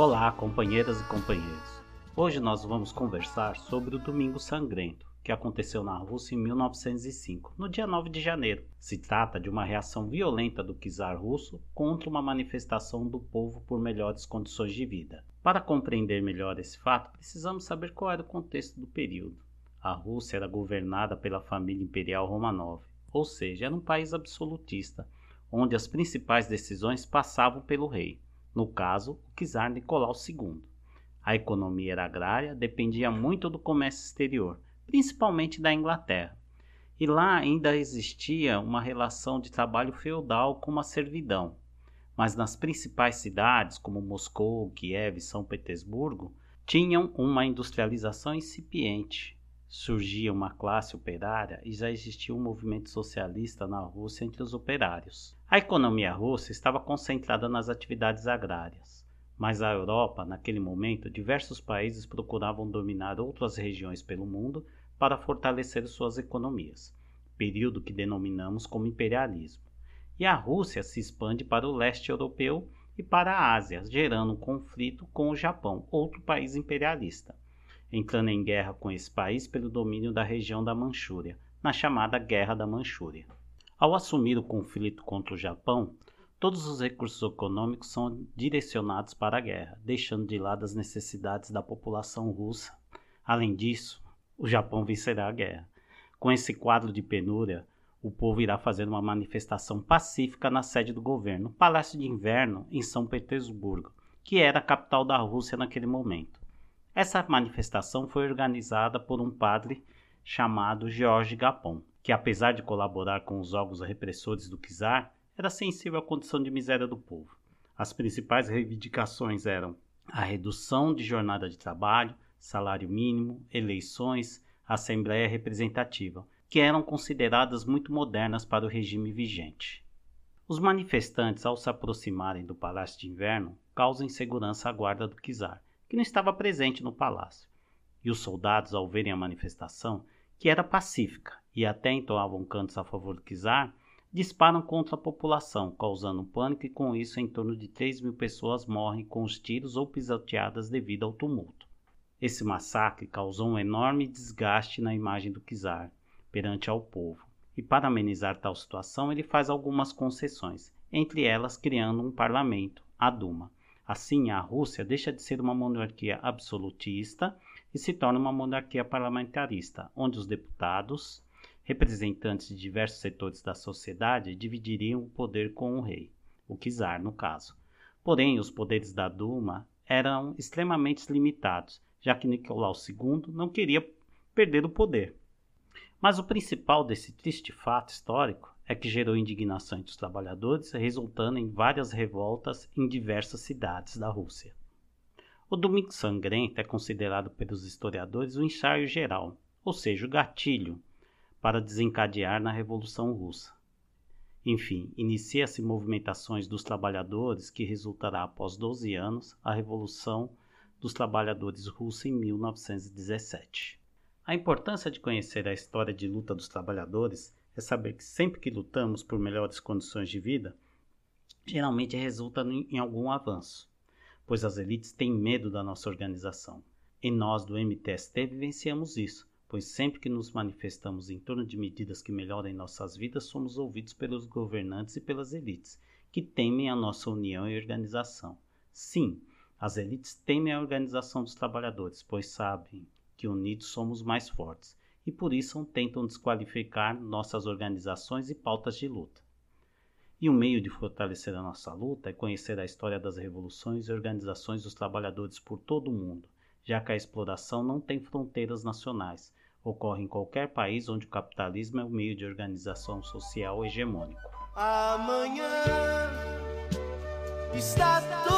Olá, companheiras e companheiros. Hoje nós vamos conversar sobre o Domingo Sangrento, que aconteceu na Rússia em 1905, no dia 9 de janeiro. Se trata de uma reação violenta do czar russo contra uma manifestação do povo por melhores condições de vida. Para compreender melhor esse fato, precisamos saber qual era o contexto do período. A Rússia era governada pela família imperial Romanov, ou seja, era um país absolutista, onde as principais decisões passavam pelo rei no caso, o czar Nicolau II. A economia era agrária, dependia muito do comércio exterior, principalmente da Inglaterra. E lá ainda existia uma relação de trabalho feudal com uma servidão. Mas nas principais cidades, como Moscou, Kiev e São Petersburgo, tinham uma industrialização incipiente. Surgia uma classe operária e já existia um movimento socialista na Rússia entre os operários. A economia russa estava concentrada nas atividades agrárias, mas a Europa, naquele momento, diversos países procuravam dominar outras regiões pelo mundo para fortalecer suas economias, período que denominamos como imperialismo. E a Rússia se expande para o leste europeu e para a Ásia, gerando um conflito com o Japão, outro país imperialista, entrando em guerra com esse país pelo domínio da região da Manchúria, na chamada Guerra da Manchúria. Ao assumir o conflito contra o Japão, todos os recursos econômicos são direcionados para a guerra, deixando de lado as necessidades da população russa. Além disso, o Japão vencerá a guerra. Com esse quadro de penúria, o povo irá fazer uma manifestação pacífica na sede do governo, Palácio de Inverno, em São Petersburgo, que era a capital da Rússia naquele momento. Essa manifestação foi organizada por um padre chamado George Gapon que apesar de colaborar com os órgãos repressores do czar, era sensível à condição de miséria do povo. As principais reivindicações eram a redução de jornada de trabalho, salário mínimo, eleições, assembleia representativa, que eram consideradas muito modernas para o regime vigente. Os manifestantes, ao se aproximarem do Palácio de Inverno, causam insegurança à guarda do czar, que não estava presente no palácio. E os soldados, ao verem a manifestação, que era pacífica e até entoavam cantos a favor do czar, disparam contra a população, causando pânico e com isso em torno de 3 mil pessoas morrem com os tiros ou pisoteadas devido ao tumulto. Esse massacre causou um enorme desgaste na imagem do czar perante ao povo, e para amenizar tal situação ele faz algumas concessões, entre elas criando um parlamento, a Duma. Assim, a Rússia deixa de ser uma monarquia absolutista e se torna uma monarquia parlamentarista, onde os deputados, representantes de diversos setores da sociedade, dividiriam o poder com o rei, o czar no caso. Porém, os poderes da Duma eram extremamente limitados, já que Nicolau II não queria perder o poder. Mas o principal desse triste fato histórico é que gerou indignação entre os trabalhadores, resultando em várias revoltas em diversas cidades da Rússia. O Domingo Sangrento é considerado pelos historiadores o ensaio geral, ou seja, o gatilho, para desencadear na Revolução Russa. Enfim, inicia-se movimentações dos trabalhadores que resultará após 12 anos a Revolução dos Trabalhadores Russa em 1917. A importância de conhecer a história de luta dos trabalhadores é saber que sempre que lutamos por melhores condições de vida, geralmente resulta em algum avanço pois as elites têm medo da nossa organização. E nós do MTST vivenciamos isso, pois sempre que nos manifestamos em torno de medidas que melhorem nossas vidas, somos ouvidos pelos governantes e pelas elites, que temem a nossa união e organização. Sim, as elites temem a organização dos trabalhadores, pois sabem que unidos somos mais fortes, e por isso tentam desqualificar nossas organizações e pautas de luta. E um meio de fortalecer a nossa luta é conhecer a história das revoluções e organizações dos trabalhadores por todo o mundo, já que a exploração não tem fronteiras nacionais, ocorre em qualquer país onde o capitalismo é o meio de organização social hegemônico. Amanhã está toda